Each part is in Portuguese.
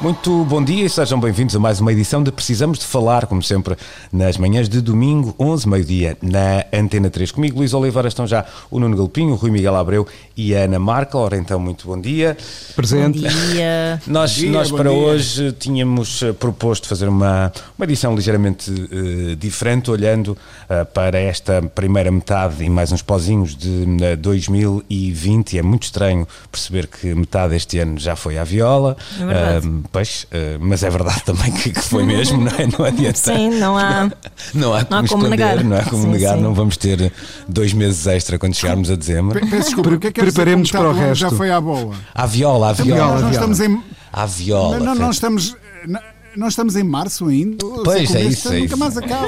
Muito bom dia e sejam bem-vindos a mais uma edição de Precisamos de Falar, como sempre, nas manhãs de domingo, 11, meio-dia, na Antena 3. Comigo, Luís Oliveira, estão já o Nuno Galpinho, o Rui Miguel Abreu e a Ana Marca. Ora, então, muito bom dia. Presente. Bom dia. Nós, dia, nós bom para dia. hoje tínhamos eh, proposto fazer uma, uma edição ligeiramente eh, diferente, olhando eh, para esta primeira metade e mais uns pozinhos de eh, 2020. E é muito estranho perceber que metade deste ano já foi à viola. É verdade. Pois, eh, mas é verdade também que, que foi mesmo, não é? Não adianta. Sim, não há. Não há como, Não há como esconder, negar. não há como Sim, negar, sim. não vamos ter dois meses extra quando chegarmos a dezembro. Pe- Peço desculpa, o que é que preparemos para o está bom, Já resto. foi à bola. À viola, à viola. viola, nós não viola. estamos em. À viola. Não, não, não estamos. não- Não estamos em março ainda. Pois, é isso, é Nunca isso. mais acaba.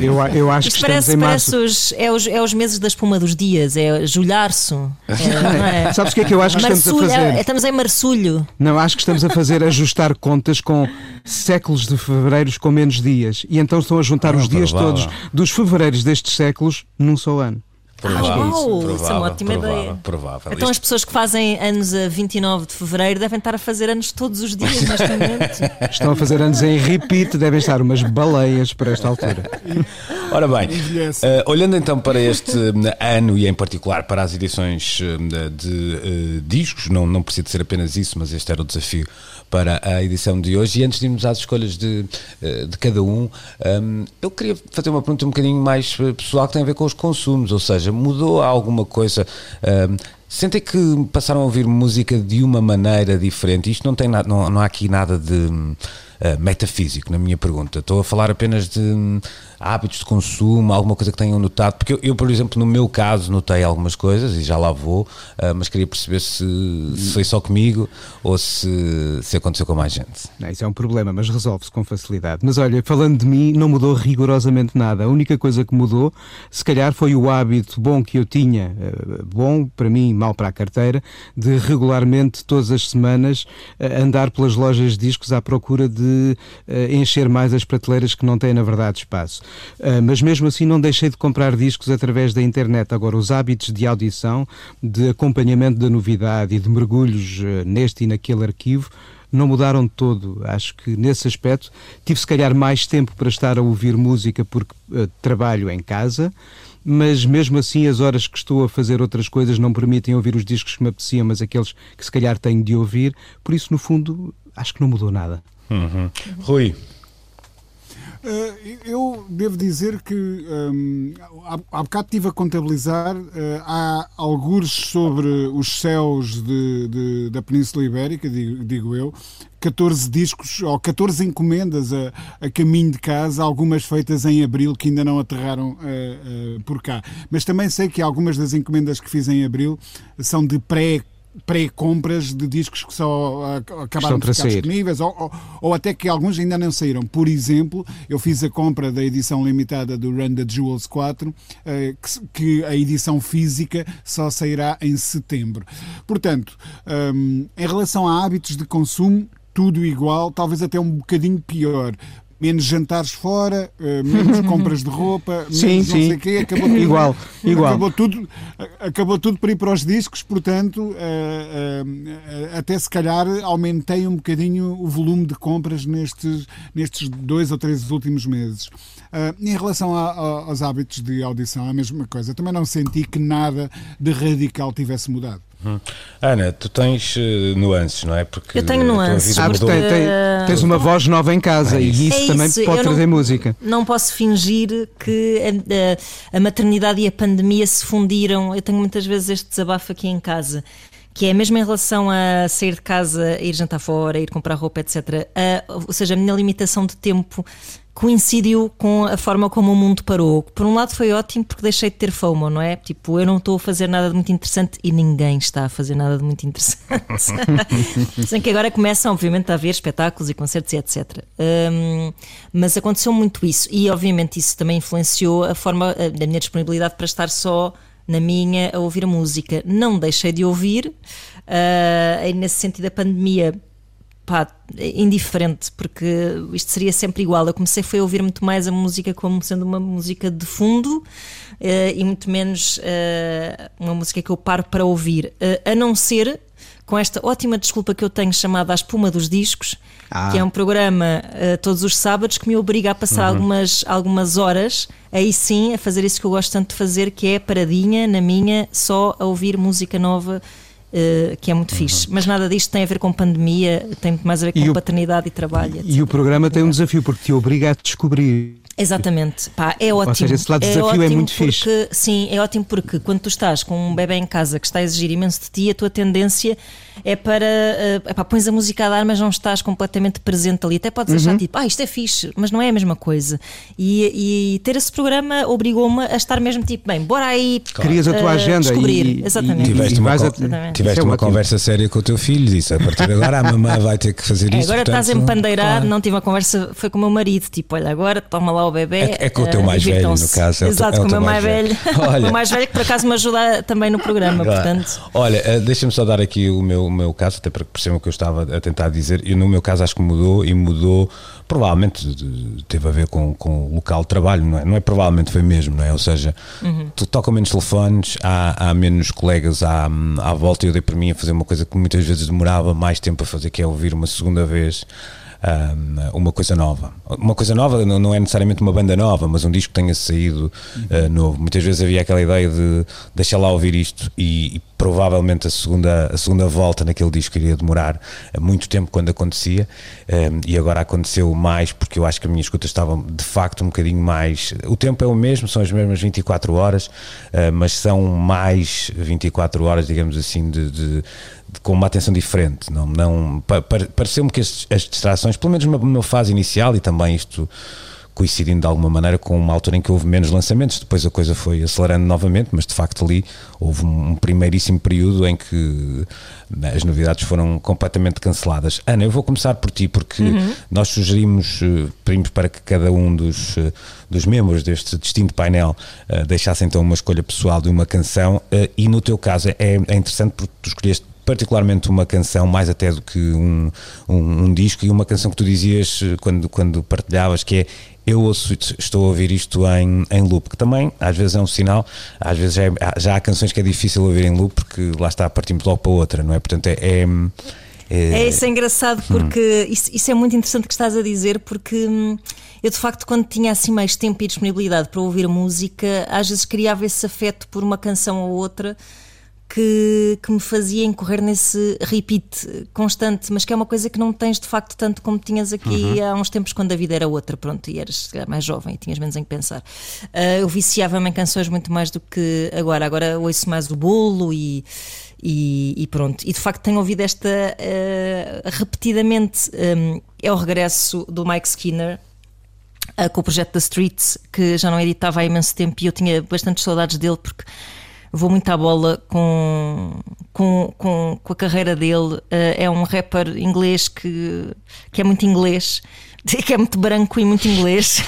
Eu, eu acho que Isto estamos parece, em parece março. os, é, os, é os meses da espuma dos dias, é julharço. É, é? Sabes o que é que eu acho que estamos a Marçulho, fazer? é, estamos em marçulho. Não, acho que estamos a fazer ajustar contas com séculos de fevereiros com menos dias. E então estão a juntar Ah, os dias provável. todos dos fevereiros destes séculos num só ano. Provável, Ah, uau, isso é provável, uma ótima provável, ideia. provável. Então as pessoas que fazem anos a 29 de fevereiro devem estar a fazer anos todos os dias neste momento. Estão a fazer anos em repeat, devem estar umas baleias para esta altura. Ora bem, eh, olhando então para este eh, ano e em particular para as edições eh, de eh, discos, não, não precisa de ser apenas isso, mas este era o desafio para a edição de hoje. E antes de irmos às escolhas de, eh, de cada um, ehm, eu queria fazer uma pergunta um bocadinho mais eh, pessoal que tem a ver com os consumos, ou seja, mudou alguma coisa? ehm, Sentem que passaram a ouvir música de uma maneira diferente? Isto não tem nada, não, não há aqui nada de eh, metafísico na minha pergunta. Estou a falar apenas de hum, hábitos de consumo, alguma coisa que tenham notado. Porque eu, eu, por exemplo, no meu caso, notei algumas coisas e já lá vou, ah, mas queria perceber se, se foi só comigo ou se, se aconteceu com mais gente. Não, isso é um problema, mas resolve-se com facilidade. Mas olha, falando de mim, não mudou rigorosamente nada. A única coisa que mudou, se calhar, foi o hábito bom que eu tinha, eh, bom para mim, mau para a carteira, de regularmente, todas as semanas, andar pelas lojas de discos à procura de eh, encher mais as prateleiras que não têm, na verdade, espaço. Eh, Mas mesmo assim, não deixei de comprar discos através da internet. Agora, os hábitos de audição, de acompanhamento da novidade e de mergulhos eh, neste e naquele arquivo, não mudaram de todo. Acho que nesse aspecto tive se calhar mais tempo para estar a ouvir música porque eh, trabalho em casa, mas mesmo assim as horas que estou a fazer outras coisas não permitem ouvir os discos que me apeteciam, mas aqueles que se calhar tenho de ouvir. Por isso, no fundo, acho que não mudou nada. Rui, Eh, eu devo dizer que hum, há, há bocado estive a contabilizar, eh, há algures sobre os céus de- de- da Península Ibérica, digo, digo eu, 14 discos ou 14 encomendas a, a caminho de casa, algumas feitas em abril que ainda não aterraram eh, por cá. Mas também sei que algumas das encomendas que fiz em abril são de pré pré-compras de discos que só ah, acabaram de ficar sair. disponíveis ou, ou, ou até que alguns ainda não saíram. Por exemplo, eu fiz a compra da edição limitada do Run the Jewels 4, eh, que, que a edição física só sairá em setembro. Portanto, hum, em relação a hábitos de consumo, tudo igual, talvez até um bocadinho pior. Menos jantares fora, eh, menos compras de roupa, Sim, menos não sim. sei o quê, acabou tudo, Igual, igual. Acabou tudo, acabou tudo por ir para os discos, portanto, eh, eh, até se calhar aumentei um bocadinho o volume de compras nestes, nestes dois ou três últimos meses. Em relação a- a- aos hábitos de audição, é a mesma coisa. Também não senti que nada de radical tivesse mudado. Ana, tu tens eh, nuances, não é? Porque Eu tenho nuances, Ah, mudou. tem- tem- tens uma voz nova em casa É e isso. isso É também isso, pode eu trazer não- música. Não posso fingir que a, a- a maternidade e a pandemia se fundiram. Eu tenho muitas vezes este desabafo aqui em casa. que é mesmo em relação a sair de casa, ir jantar fora, ir comprar roupa, etc. A, ou seja, a minha limitação de tempo coincidiu com a forma como o mundo parou. Por um lado foi ótimo porque deixei de ter FOMO, não é? Tipo, eu não estou a fazer nada de muito interessante e ninguém está a fazer nada de muito interessante. Sem que agora começam, obviamente, a haver espetáculos e concertos e etc. Um, mas aconteceu muito isso e, obviamente, isso também influenciou a forma da minha disponibilidade para estar só na minha a ouvir a música. Não deixei de ouvir, uh, nesse sentido, a pandemia pá, indiferente, porque isto seria sempre igual. Eu comecei foi a ouvir muito mais a música como sendo uma música de fundo uh, e muito menos uh, uma música que eu paro para ouvir, uh, a não ser com esta ótima desculpa que eu tenho chamada A Espuma dos Discos, ah. que é um programa todos os sábados que me obriga a passar uhum. algumas, algumas horas, aí sim, a fazer isso que eu gosto tanto de fazer, que é paradinha na minha, só a ouvir música nova Uh, que é muito uhum. fixe. Mas nada disto tem a ver com pandemia, tem muito mais a ver com e paternidade e trabalho. Etc. E o programa tem um desafio porque te obriga a descobrir Exatamente, pá, é ótimo. Ou seja, esse lado de é desafio é, muito porque, fixe. Sim, é ótimo porque quando tu estás com um bebê em casa que está a exigir imenso de ti, a tua tendência é para. Uh, epá, pões a música a dar, mas não estás completamente presente ali. Até podes uhum. achar tipo, ah, isto é fixe, mas não é a mesma coisa. E, e ter esse programa obrigou-me a estar mesmo tipo, bem, bora aí. Claro. Crias a tua uh, agenda descobrir. E, Exatamente. E, tiveste uma, exatamente. Tiveste é uma conversa séria com o teu filho, disse a partir de agora a mamãe vai ter que fazer é, isso. Agora portanto, estás a empandeirar, claro. não tive uma conversa, foi com o meu marido, tipo, olha, agora toma lá o bebê. É, é com o teu mais velho, no caso. É Exato, é com o meu mais velho. Olha. o mais velho que por acaso me ajuda também no programa, claro. portanto. Olha, eh, deixa-me só dar aqui o meu, o meu caso, até para que percebam o que eu estava a tentar dizer. E no meu caso acho que mudou e mudou, provavelmente teve a ver com, com o local de trabalho, não é? Não é provavelmente, foi mesmo, não é? Ou seja, uhum. tu toca menos telefones, há, há menos colegas à, à volta e eu dei por mim a fazer uma coisa que muitas vezes demorava mais tempo a fazer, que é ouvir uma segunda vez uma coisa nova. Uma coisa nova não é necessariamente uma banda nova, mas um disco que tenha saído uh, novo. Muitas vezes havia aquela ideia de deixar lá ouvir isto e, e, provavelmente a segunda, a segunda volta naquele disco iria demorar muito tempo quando acontecia um, e agora aconteceu mais porque eu acho que a minha escuta estava de facto um bocadinho mais. O tempo é o mesmo, são as mesmas 24 horas, uh, mas são mais 24 horas, digamos assim, de, de com uma atenção diferente. Não, não, Pareceu-me que as, as, distrações, pelo menos numa, numa, fase inicial, e também isto coincidindo de alguma maneira com uma altura em que houve menos lançamentos, depois a coisa foi acelerando novamente, mas de facto ali houve um, um primeiríssimo período em que né, as novidades foram completamente canceladas. Ana, eu vou começar por ti, porque uhum. nós sugerimos, eh, pedimos para que cada um dos, eh, dos membros deste distinto painel uh, deixasse então uma escolha pessoal de uma canção, uh, e no teu caso é, é interessante porque tu escolheste particularmente uma canção, mais até do que um, um, um, disco, e uma canção que tu dizias eh, quando, quando partilhavas, que é eu ouço, estou a ouvir isto em, em loop, que também às vezes é um sinal, às vezes já, é, já há canções que é difícil ouvir em loop porque lá está, partimos logo para outra, não é? Portanto, é. é, é, é isso é engraçado porque hum. isso, isso é muito interessante que estás a dizer, porque hum, eu de facto, quando tinha assim mais tempo e disponibilidade para ouvir música, às vezes criava esse afeto por uma canção ou outra que, que me fazia incorrer nesse repeat constante, mas que é uma coisa que não tens de facto tanto como tinhas aqui uhum. há uns tempos quando a vida era outra, pronto, e eras mais jovem e tinhas menos em que pensar. Uh, eu viciava-me em canções muito mais do que agora, agora ouço mais o bolo e. E, e, pronto. E de facto tenho ouvido esta uh, repetidamente. Um, é o regresso do Mike Skinner. Uh, com o projeto da Streets, que já não editava há imenso tempo e eu tinha bastante saudades dele porque vou muito à bola com, com, com, com a carreira dele. Uh, é um rapper inglês que, que é muito inglês. Que é muito branco e muito inglês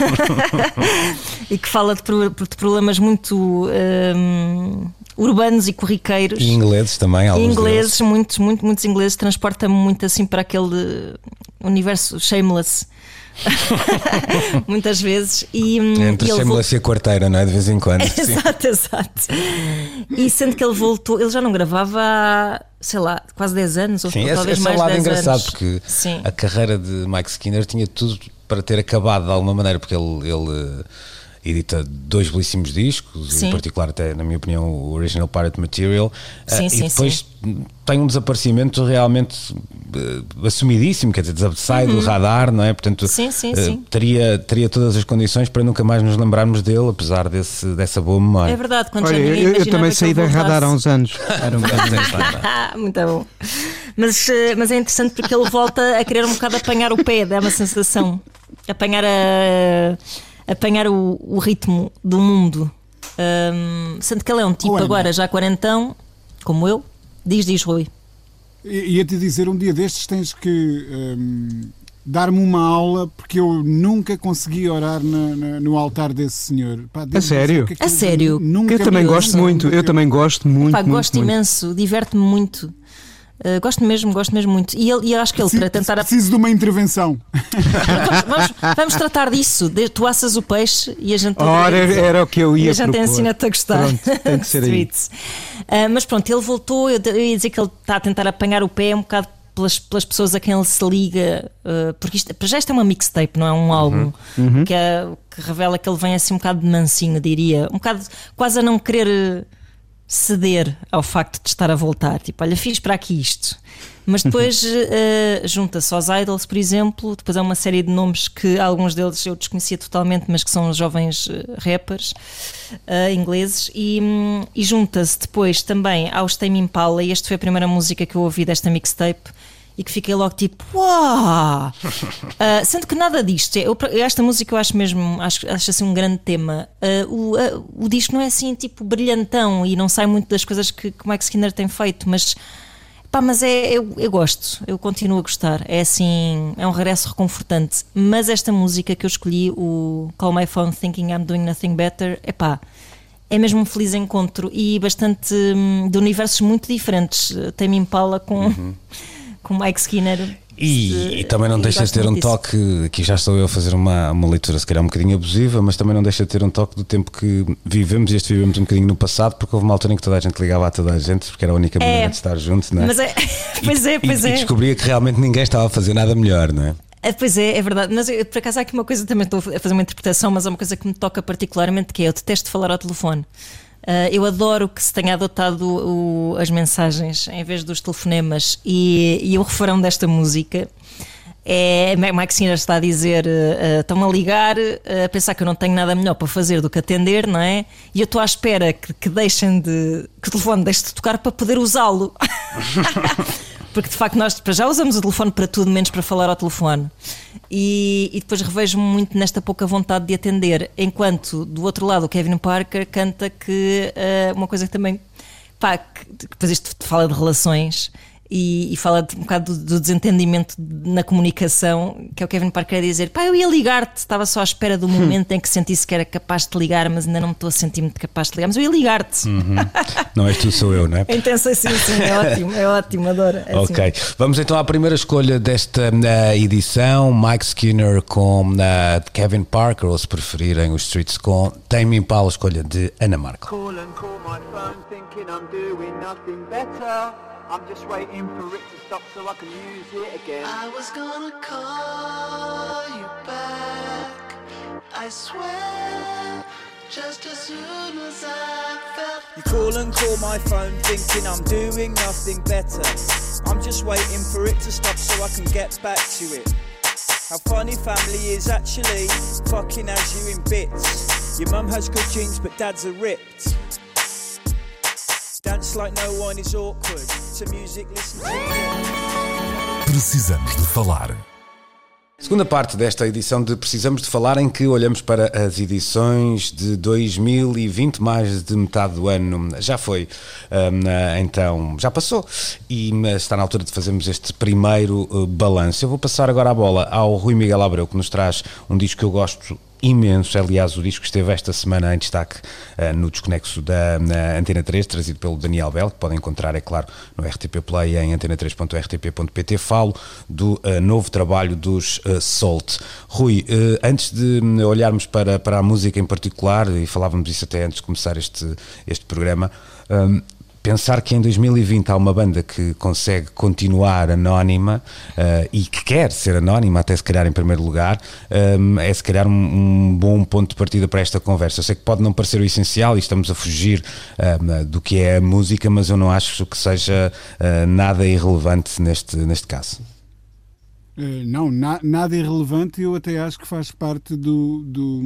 e que fala de, de problemas muito um, urbanos e corriqueiros. E ingleses também, alguns Ingleses, deles. muitos, muito, muitos ingleses. Transporta-me muito assim para aquele universo shameless muitas vezes. E, hum, Entre e Shameless e a quarteira, não é? De vez em quando. exato, exato. E sendo que ele voltou, ele já não gravava há, sei lá, quase 10 anos, ou Sim, talvez esse mais é um lado 10 engraçado, anos. porque Sim. a carreira de Mike Skinner tinha tudo para ter acabado de alguma maneira, porque ele. ele edita dois belíssimos discos, Sim. em particular até, na minha opinião, o Original Pirate Material. Sim, Ah, sim, e depois tem um desaparecimento realmente eh, assumidíssimo, quer dizer, sai do radar, não é? Portanto, Uhum. Sim, sim, sim. Teria, teria todas as condições para nunca mais nos lembrarmos dele, apesar desse, dessa boa memória. É verdade, quando Olha, já eu, eu também saí da radar há uns anos. Era um muito bom. Mas, eh, mas é interessante porque ele volta a querer um bocado apanhar o pé, dá uma sensação. Apanhar, a, apanhar o, o ritmo do mundo. Ahm, sendo que ele é um tipo Oh, agora já quarentão, como eu. Diz, diz, Rui. Ia-te dizer, um dia destes tens que hum, dar-me uma aula porque eu nunca consegui orar na- na- no altar desse senhor. Pá, dizer sério? que A aquilo sério? nunca Eu também gosto muito, eu nunca- também gosto muito. Pá, muito, gosto muito. imenso, diverte-me muito. Uh, gosto mesmo, gosto mesmo muito. E, ele, e eu acho que ele, para tentar. Preciso de uma intervenção. Vamos, vamos- vamos tratar disso. De- Tu assas o peixe e a gente. Ora, era, era o que eu E ia a gente ensina-te a gostar. Pronto, tem que ser aí. Ah, mas pronto, ele voltou. Eu, eu ia dizer que ele está a tentar apanhar o pé um bocado pelas, pelas pessoas a quem ele se liga. ah, porque isto, para já isto é uma mixtape, não é um álbum. Uhum. Que, é- que revela que ele vem assim um bocado de mansinho, diria. Um bocado quase a não querer eh, ceder ao facto de estar a voltar. Tipo, olha, fiz para aqui isto. Mas depois eh, junta-se aos Idols, por exemplo, depois há uma série de nomes que alguns deles eu desconhecia totalmente, mas que são jovens eh, rappers eh, ingleses, e, hum, e junta-se depois também aos Tame Impala, e esta foi a primeira música que eu ouvi desta mixtape, e que fiquei logo tipo, uau! Ah, sendo que nada disto, eu, esta música eu acho mesmo, acho, acho assim um grande tema. Ah, o, ah, o disco não é assim tipo brilhantão e não sai muito das coisas que, que o Mike Skinner tem feito, mas pá, mas é, eu, eu gosto, eu continuo a gostar. É assim, é um regresso reconfortante. Mas esta música que eu escolhi, o Call My Phone Thinking I'm Doing Nothing Better, é pá. É mesmo um feliz encontro e bastante hum, de universos muito diferentes. Tem-me Impala com, com Mike Skinner. E, e também não deixa de ter um disso. toque, aqui já estou eu a fazer uma, uma leitura se calhar um bocadinho abusiva, mas também não deixa de ter um toque do tempo que vivemos, e este vivemos um bocadinho no passado, porque houve uma altura em que toda a gente ligava a toda a gente, porque era a única maneira de estar junto, não é? Mas é, pois é, pois e, é. e descobria que realmente ninguém estava a fazer nada melhor, não é? Ah, Pois é, é verdade. Mas eu, por acaso há aqui uma coisa, também estou a fazer uma interpretação, mas é uma coisa que me toca particularmente, que é eu detesto falar ao telefone. Ah, eu adoro que se tenha adotado o- as mensagens em vez dos telefonemas e, e o refrão desta música é Mike Skinner está a dizer ah, estão-me a ligar ah, a pensar que eu não tenho nada melhor para fazer do que atender, não é? E eu estou à espera que, que deixem de que o telefone deixe de tocar para poder usá-lo. Porque de facto nós para já usamos o telefone para tudo, menos para falar ao telefone. E, e depois revejo-me muito nesta pouca vontade de atender. Enquanto do outro lado o Kevin Parker canta que eh, uma coisa que também. Pá, que depois isto fala de relações e, e fala de, um bocado do, do desentendimento na comunicação, que é o Kevin Parker a dizer: pá, eu ia ligar-te, estava só à espera do momento em que sentisse que era capaz de te ligar, mas ainda não me estou a sentir muito capaz de te ligar, mas eu ia ligar-te. Não és tu, sou eu, não é? Intenso assim, sim, é ótimo, é ótimo, adoro. É assim. Ok, vamos então à primeira escolha desta eh, edição: Mike Skinner com eh, Kevin Parker, ou se preferirem, os Streets com Tame Impala, escolha de Ana Marco. Call and call my phone thinking I'm doing nothing better. I'm just waiting for it to stop so I can use it again. I was gonna call you back. I swear, just as soon as I felt. You call and call my phone thinking I'm doing nothing better. I'm just waiting for it to stop so I can get back to it. How funny family is actually fucking as you in bits. Your mum has good genes but dad's are ripped. Dance like no one is awkward. To music, listen to. Precisamos de falar. Segunda parte desta edição de Precisamos de Falar, em que olhamos para as edições de 2020, mais de metade do ano já foi, hum, então já passou, e hum, está na altura de fazermos este primeiro uh, balanço. Eu vou passar agora a bola ao Rui Miguel Abreu, que nos traz um disco que eu gosto imenso. Aliás, o disco esteve esta semana em destaque uh, no Desconexo da na Antena 3, trazido pelo Daniel Bell, que podem encontrar, é claro, no RTP Play em antena3.rtp.pt. Falo do uh, novo trabalho dos uh, Salt. Rui, antes de hum, olharmos para, para a música em particular, e falávamos isso até antes de começar este, este programa, hum, pensar que em 2020 há uma banda que consegue continuar anónima uh, e que quer ser anónima, até se calhar em primeiro lugar, um, é se calhar um, um, bom ponto de partida para esta conversa. Eu sei que pode não parecer o essencial e estamos a fugir um, do que é a música, mas eu não acho que seja uh, nada irrelevante neste, neste caso. Uh, não, na, nada irrelevante, eu até acho que faz parte do, do,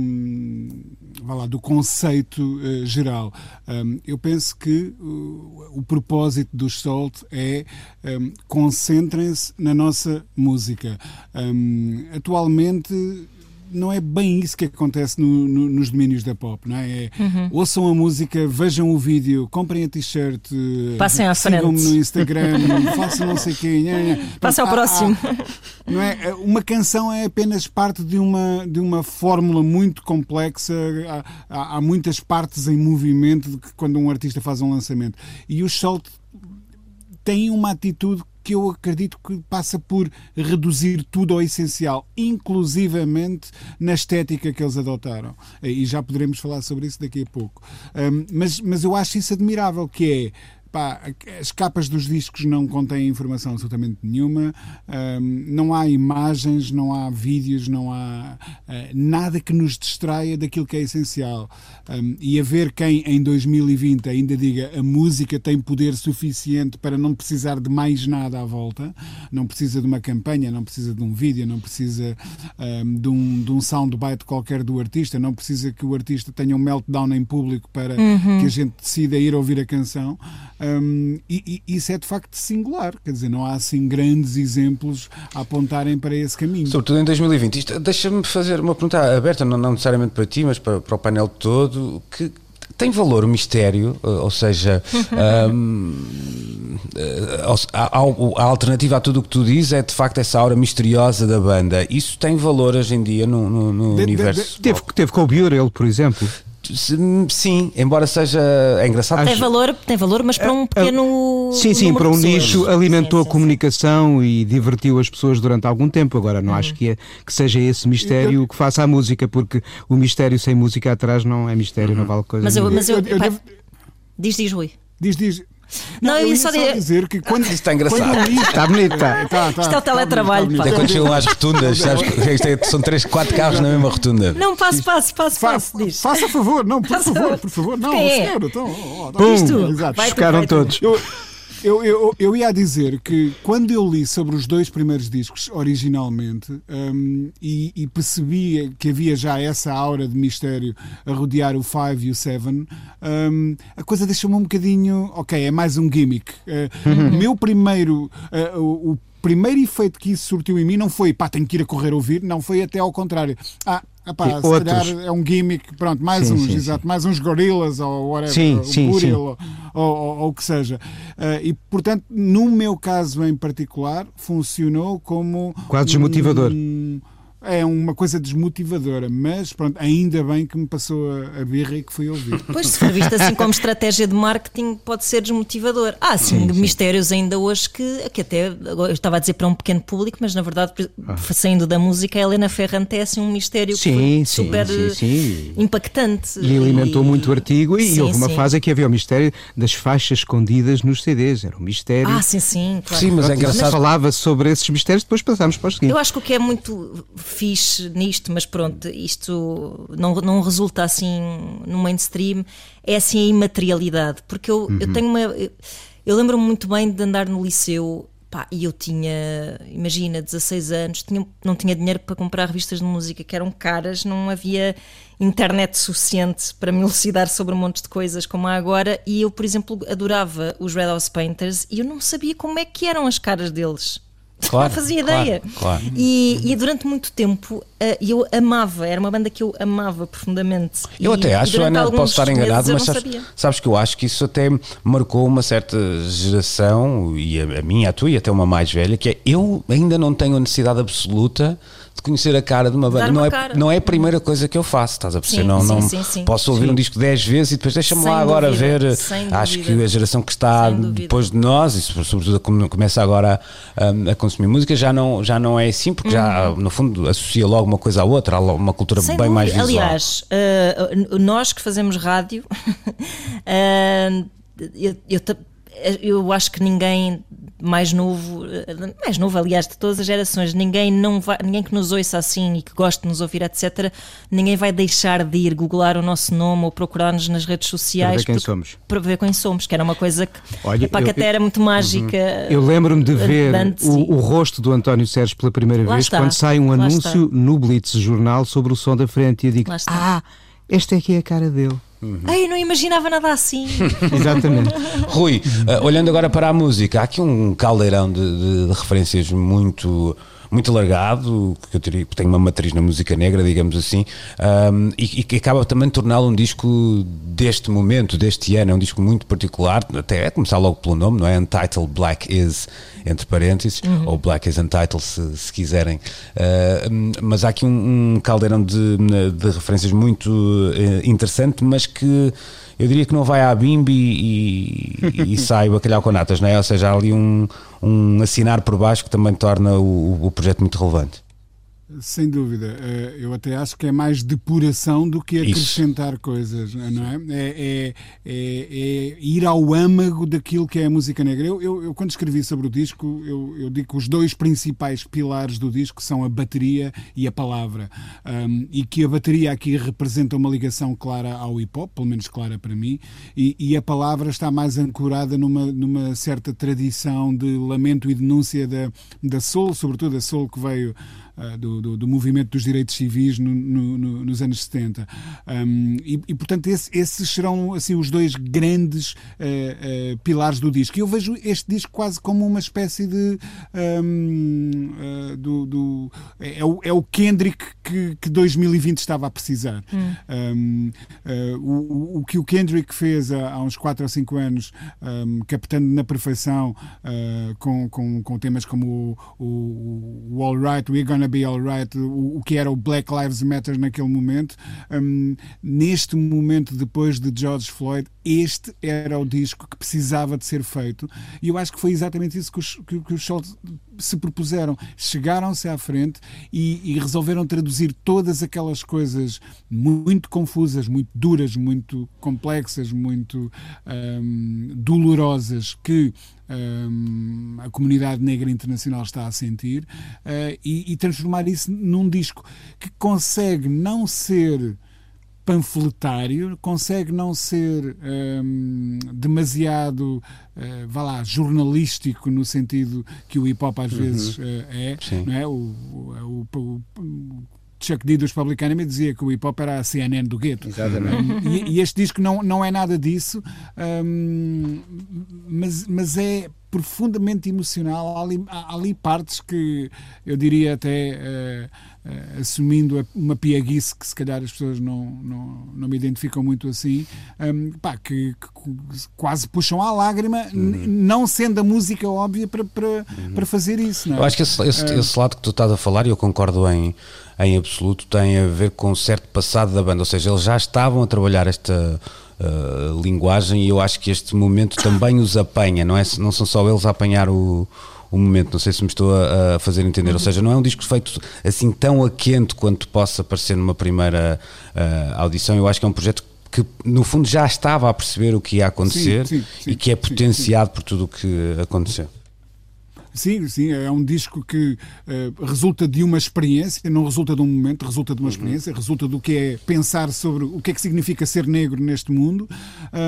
vá lá, do conceito uh, geral. Um, eu penso que uh, o propósito do Salt é um, concentrem-se na nossa música. Um, atualmente não é bem isso que acontece no, no, nos domínios da pop, não é? é uhum. Ouçam a música, vejam o vídeo, comprem a t-shirt, passem à frente. Sigam-me no Instagram, façam não sei quem. Passem ao próximo. Há, não é? Uma canção é apenas parte de uma, de uma fórmula muito complexa, há, há, muitas partes em movimento quando um artista faz um lançamento. E o Salt tem uma atitude que eu acredito que passa por reduzir tudo ao essencial, inclusivamente na estética que eles adotaram. E já poderemos falar sobre isso daqui a pouco. Um, mas, mas eu acho isso admirável, que é Pá, as capas dos discos não contêm informação absolutamente nenhuma, um, não há imagens, não há vídeos, não há uh, nada que nos distraia daquilo que é essencial. Um, e haver quem em 2020 ainda diga a música tem poder suficiente para não precisar de mais nada à volta, não precisa de uma campanha, não precisa de um vídeo, não precisa um, de, um, de um soundbite qualquer do artista, não precisa que o artista tenha um meltdown em público para uhum. que a gente decida ir ouvir a canção. Um, e, e, isso é de facto singular, quer dizer, não há assim grandes exemplos a apontarem para esse caminho. Sobretudo em 2020. Deixa-me fazer uma pergunta aberta, não, não, necessariamente para ti, mas para, para o painel todo. Que, tem valor o mistério, eh, ou seja, um, a, a, a, alternativa a tudo o que tu dizes é de facto essa aura misteriosa da banda. Isso tem valor hoje em dia no, no, no de, universo? De, de, teve, teve com o Burial, por exemplo. Sim, embora seja. É engraçado. Tem valor, tem valor mas para um é, é, pequeno. Sim, sim, para um nicho alimentou sim, sim, a comunicação sim. e divertiu as pessoas durante algum tempo. Agora, não uhum. acho que, é, que seja esse mistério que faça a música, porque o mistério sem música atrás não é mistério, uhum. não vale coisa. Mas eu. Mas eu, eu, eu Diz, diz, Rui. Diz, diz. Não, eu ia só dizer que quando. Isto está engraçado. Li... Está bonito, está. Tá, tá, isto é o teletrabalho. Até quando chegam às rotundas, sabes que é, são 3, 4 carros na mesma rotunda. Não, passo, passo, passo, passo. Diz. Faça favor, não, por favor, por favor. Não, senhor, então. Oh, oh, Isto, Exato. Ficaram todos. Eu, eu, eu, ia dizer que quando eu li sobre os dois primeiros discos originalmente um, e, e percebia que havia já essa aura de mistério a rodear o 5 e o 7, um, a coisa deixou-me um bocadinho. Ok, é mais um gimmick. Uh, uhum. Meu primeiro. Uh, o, o primeiro efeito que isso surtiu em mim não foi pá, tenho que ir a correr ouvir, não foi até ao contrário. Ah, Epá, se outros. calhar é um gimmick, pronto, mais sim, uns, sim, exato, sim. mais uns gorilas ou whatever, sim, Burial, ou, ou, ou, o que seja. Uh, e portanto, no meu caso em particular, funcionou como quase desmotivador. Um, é uma coisa desmotivadora, mas pronto, ainda bem que me passou a, a birra e que fui ouvir. Pois, se for visto assim como estratégia de marketing, pode ser desmotivador. Há, sim, sim, mistérios ainda hoje que, que até, eu estava a dizer para um pequeno público, mas na verdade, ah. saindo da música, a Helena Ferrante é assim um mistério sim, super impactante. E alimentou e... muito o artigo e, houve uma fase que havia o mistério das faixas escondidas nos CDs, era um mistério. Ah, sim, sim, claro. Sim, mas é engraçado. Falava sobre esses mistérios, depois passámos para o seguinte. Eu acho que o que é muito fixe nisto, mas pronto, isto não, não resulta assim no mainstream, é assim a imaterialidade. Porque eu, uhum. eu tenho uma. Eu, lembro-me muito bem de andar no liceu Pá, e eu tinha, imagina, 16 anos, tinha, não tinha dinheiro para comprar revistas de música que eram caras, não havia internet suficiente para me elucidar sobre um monte de coisas como há agora. E eu, por exemplo, adorava os Red House Painters e eu não sabia como é que eram as caras deles. Claro, não fazia ideia. Claro, claro. E, e, durante muito tempo uh, eu amava, era uma banda que eu amava profundamente. Eu e, até acho, Ana, posso estar enganado, mas sabes, sabes, que eu acho que isso até marcou uma certa geração, e a, a minha, a tua e até uma mais velha, que é eu ainda não tenho a necessidade absoluta de conhecer a cara de uma banda. Não é, não é a primeira coisa que eu faço, estás a perceber? Sim, não, sim, não sim, sim. posso ouvir um disco 10 vezes e depois deixa-me lá agora ver. Acho que a geração que está depois de nós, e sobretudo começa agora a, a, consumir música, já não, já não é assim, porque já uhum. no fundo associa logo uma coisa à outra, há uma cultura sem bem dúvida. mais visual. Aliás, uh, nós que fazemos rádio. uh, eu, eu eu acho que ninguém mais novo, mais novo, aliás, de todas as gerações, ninguém, não vai, ninguém que nos ouça assim e que goste de nos ouvir, etc., ninguém vai deixar de ir googlar o nosso nome ou procurar-nos nas redes Para sociais ver quem porque- somos. para ver quem somos, que era uma coisa que, Olha, epá, que eu- até era muito mágica. Eu lembro-me de ver antes, o, o rosto do António Sérgio pela primeira vez está, quando sai um anúncio no Blitz jornal sobre o som da frente e eu digo: está. Ah, esta é que é a cara dele. Ai, eu não imaginava nada assim. Exatamente. Rui, eh, olhando agora para a música, há aqui um caldeirão de, de- de referências muito muito alargado, que eu que tem uma matriz na música negra, digamos assim, ahm, e, e que acaba também de torná-lo um disco deste momento, deste ano, é um disco muito particular, até é começar logo pelo nome, não é? Untitled Black Is, entre parênteses, ou Black Is Untitled, se, se quiserem. Ah, mas há aqui um, um caldeirão de, de referências muito eh, interessante, mas que eu diria que não vai à bimbi e, e sai bacalhau com natas, não é? Ou seja, há ali um, um assinar por baixo que também torna o, o projeto muito relevante. Sem dúvida. Eh, Eu até acho que é mais depuração do que Isso. acrescentar coisas, não é? É, é- é- é ir ao âmago daquilo que é a música negra. Eu, eu- eu, quando escrevi sobre o disco, eu, eu digo que os dois principais pilares do disco são a bateria e a palavra. Um, e que a bateria aqui representa uma ligação clara ao hip hop, pelo menos clara para mim, e, e a palavra está mais ancorada numa, numa certa tradição de lamento e denúncia da, da soul, sobretudo a soul que veio do, do, do movimento dos direitos civis no- no- no- nos anos 70. Um, e, e, portanto, esse- esses serão assim, os dois grandes ah, ah, pilares do disco. E eu vejo este disco quase como uma espécie de. um, ah, do, do- é, o, é o Kendrick que, que 2020 estava a precisar. Um, ah, o, o- que o Kendrick fez há, há uns 4 ou 5 anos, um, captando na perfeição com, com, com temas como o, o, o All Right, We're Gonna Be All Right, o, o que era o Black Lives Matter naquele momento, um, neste momento depois de George Floyd, este era o disco que precisava de ser feito e eu acho que foi exatamente isso que os, que, que os Schultz se propuseram. Chegaram-se à frente e, e resolveram traduzir todas aquelas coisas muito confusas, muito duras, muito complexas, muito dolorosas que hum, a comunidade negra internacional está a sentir eh, e, e transformar isso num disco que consegue não ser panfletário, consegue não ser hum, demasiado, eh, vá lá, jornalístico no sentido que o hip hop às vezes eh, é, Sim. não é? O, o, o- o Chuck D dos Public Enemy dizia que o hip hop era a CNN do gueto. Um, e, e este disco não, não é nada disso, um, mas, mas é profundamente emocional. Há ali, há ali partes que eu diria até eh, eh, assumindo uma piaguice que se calhar as pessoas não, não, não me identificam muito assim, um, pá, que, que quase puxam à lágrima, n- não sendo a música óbvia para, para, para fazer isso. Não é? Eu acho que esse, esse- esse lado que tu estás a falar, e eu concordo em, em absoluto, tem a ver com um certo passado da banda. Ou seja, eles já estavam a trabalhar esta uh, linguagem e eu acho que este momento também os apanha, não, é, não são só eles a apanhar o, o momento. Não sei se me estou a, a fazer entender. Ou seja, não é um disco feito assim tão a quente quanto possa parecer numa primeira uh, audição. Eu acho que é um projeto que no fundo já estava a perceber o que ia acontecer Sim, sim, sim, e que é potenciado por tudo o que aconteceu. Sim, sim, é um disco que eh, resulta de uma experiência, não resulta de um momento, resulta de uma experiência, resulta do que é pensar sobre o que é que significa ser negro neste mundo,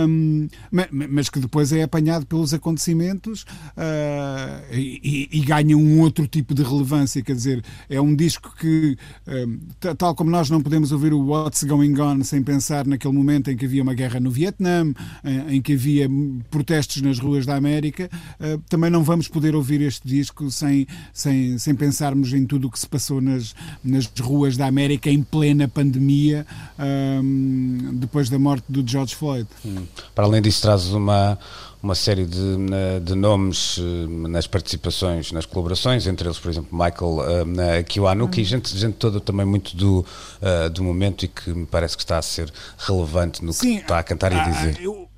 hum, ma- ma- mas que depois é apanhado pelos acontecimentos ah, e, e- ganha um outro tipo de relevância. Quer dizer, é um disco que, ta- tal como nós não podemos ouvir o What's Going On sem pensar naquele momento em que havia uma guerra no Vietnã, em, em que havia protestos nas ruas da América, ah, também não vamos poder ouvir este disco sem, sem, sem pensarmos em tudo o que se passou nas, nas ruas da América em plena pandemia, hum, depois da morte do George Floyd. Para além disso, traz uma, uma série de, de nomes eh, nas participações, nas colaborações, entre eles, por exemplo, Michael uh, Kiwanuka e gente, gente toda também muito do, eh, do momento e que me parece que está a ser relevante no que está a cantar e a ah, dizer. eu-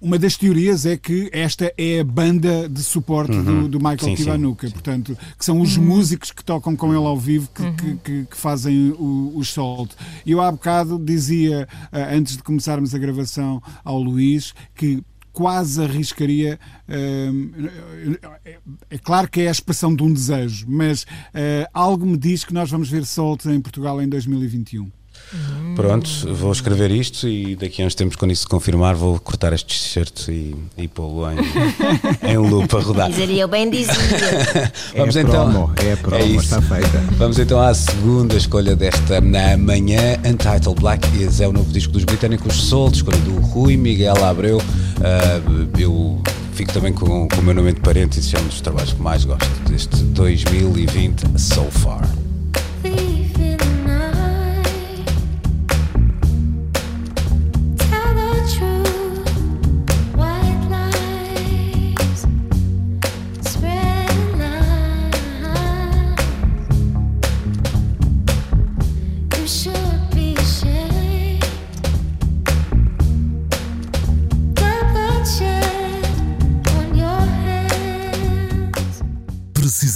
uma das teorias é que esta é a banda de suporte do, do Michael Kiwanuka, portanto, que são os músicos que tocam com ele ao vivo que, que, que- que fazem o, o solo. Eu há bocado dizia, ah, antes de começarmos a gravação ao Luís, que quase arriscaria. hum, é claro que é a expressão de um desejo, mas eh, algo me diz que nós vamos ver Salt em Portugal em 2021. Pronto, vou escrever isto e daqui a uns tempos, quando isso se confirmar, vou cortar este t-shirt e, e pô-lo em, em loop a rodar. Dizeria eu bem dizia. Vamos é então. promo, é promo, isso. está feita. Vamos então à segunda escolha desta na manhã. Untitled Black Is é o novo disco dos britânicos Soul, escolha do Rui Miguel Abreu. Ah, eu fico também com, com o meu nome entre parênteses, é um dos trabalhos que mais gosto deste 2020 so far.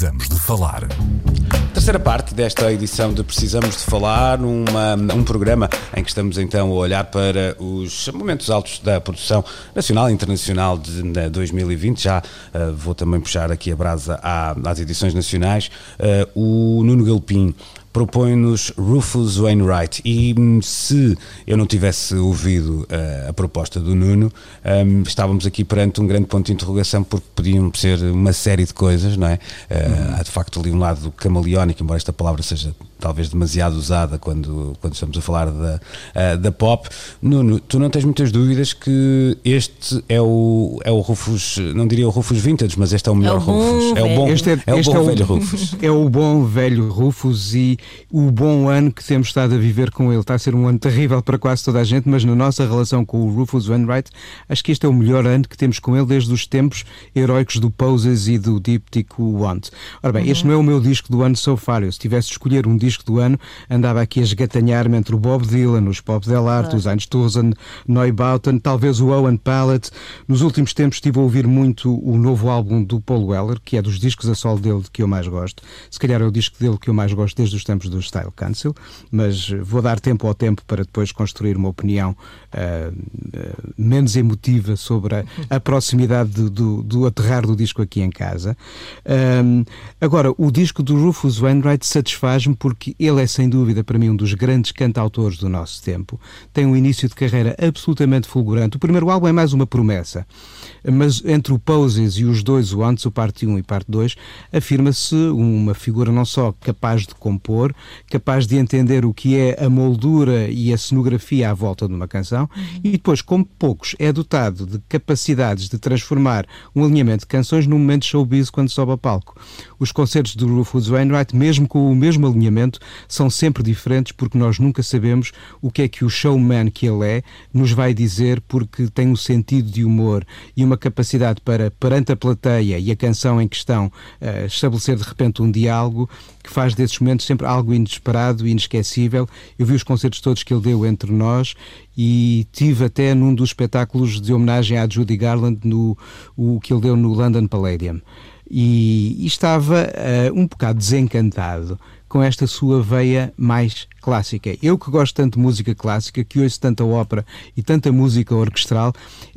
Precisamos de falar. Terceira parte desta edição de Precisamos de Falar, uma, um programa em que estamos então a olhar para os momentos altos da produção nacional e internacional de, de 2020. Já eh, vou também puxar aqui a brasa à- às edições nacionais. Eh, o Nuno Galpim propõe-nos Rufus Wainwright e hum, se eu não tivesse ouvido eh, a proposta do Nuno hum, estávamos aqui perante um grande ponto de interrogação porque podiam ser uma série de coisas, não é? Eh, Há de facto ali um lado camaleónico, embora esta palavra seja talvez demasiado usada quando, quando estamos a falar da, eh, da pop. Nuno, tu não tens muitas dúvidas que este é o, é o Rufus, não diria o Rufus Vintage, mas este é o melhor o bom Rufus. É o bom, Este é, é o este bom é velho Rufus. É o bom velho Rufus e o bom ano que temos estado a viver com ele. Está a ser um ano terrível para quase toda a gente, mas na nossa relação com o Rufus Wainwright, acho que este é o melhor ano que temos com ele desde os tempos heróicos do Poses e do Díptico Want. Ora bem, este não é o meu disco do ano so far. Eu, se tivesse de escolher um disco do ano, andava aqui a esgatanhar-me entre o Bob Dylan, os Pop Del Arte, os Einstürzen, Neubauten, talvez o Owen Pallet. Nos últimos tempos estive a ouvir muito o novo álbum do Paul Weller, que é dos discos a solo dele que eu mais gosto. Se calhar é o disco dele que eu mais gosto desde os tempos do Style Council, mas vou dar tempo ao tempo para depois construir uma opinião ah, ah, menos emotiva sobre a, a proximidade do, do, do aterrar do disco aqui em casa. Ahm, agora, o disco do Rufus Wainwright satisfaz-me porque ele é sem dúvida para mim um dos grandes cantautores do nosso tempo. Tem um início de carreira absolutamente fulgurante. O primeiro álbum é mais uma promessa, mas entre o Poses e os dois, o antes, o parte 1 e parte 2, afirma-se uma figura não só capaz de compor, capaz de entender o que é a moldura e a cenografia à volta de uma canção, e depois, como poucos, é dotado de capacidades de transformar um alinhamento de canções num momento showbiz quando sobe a palco. Os concertos do Rufus Wainwright, mesmo com o mesmo alinhamento, são sempre diferentes porque nós nunca sabemos o que é que o showman que ele é nos vai dizer porque tem um sentido de humor e uma capacidade para, perante a plateia e a canção em questão, eh, estabelecer de repente um diálogo que faz desses momentos sempre algo inesperado e inesquecível. Eu vi os concertos todos que ele deu entre nós e tive até num dos espetáculos de homenagem à Judy Garland no o que ele deu no London Palladium. E, e estava eh, um bocado desencantado com esta sua veia mais clássica. Eu que gosto tanto de música clássica, que ouço tanta ópera e tanta música orquestral,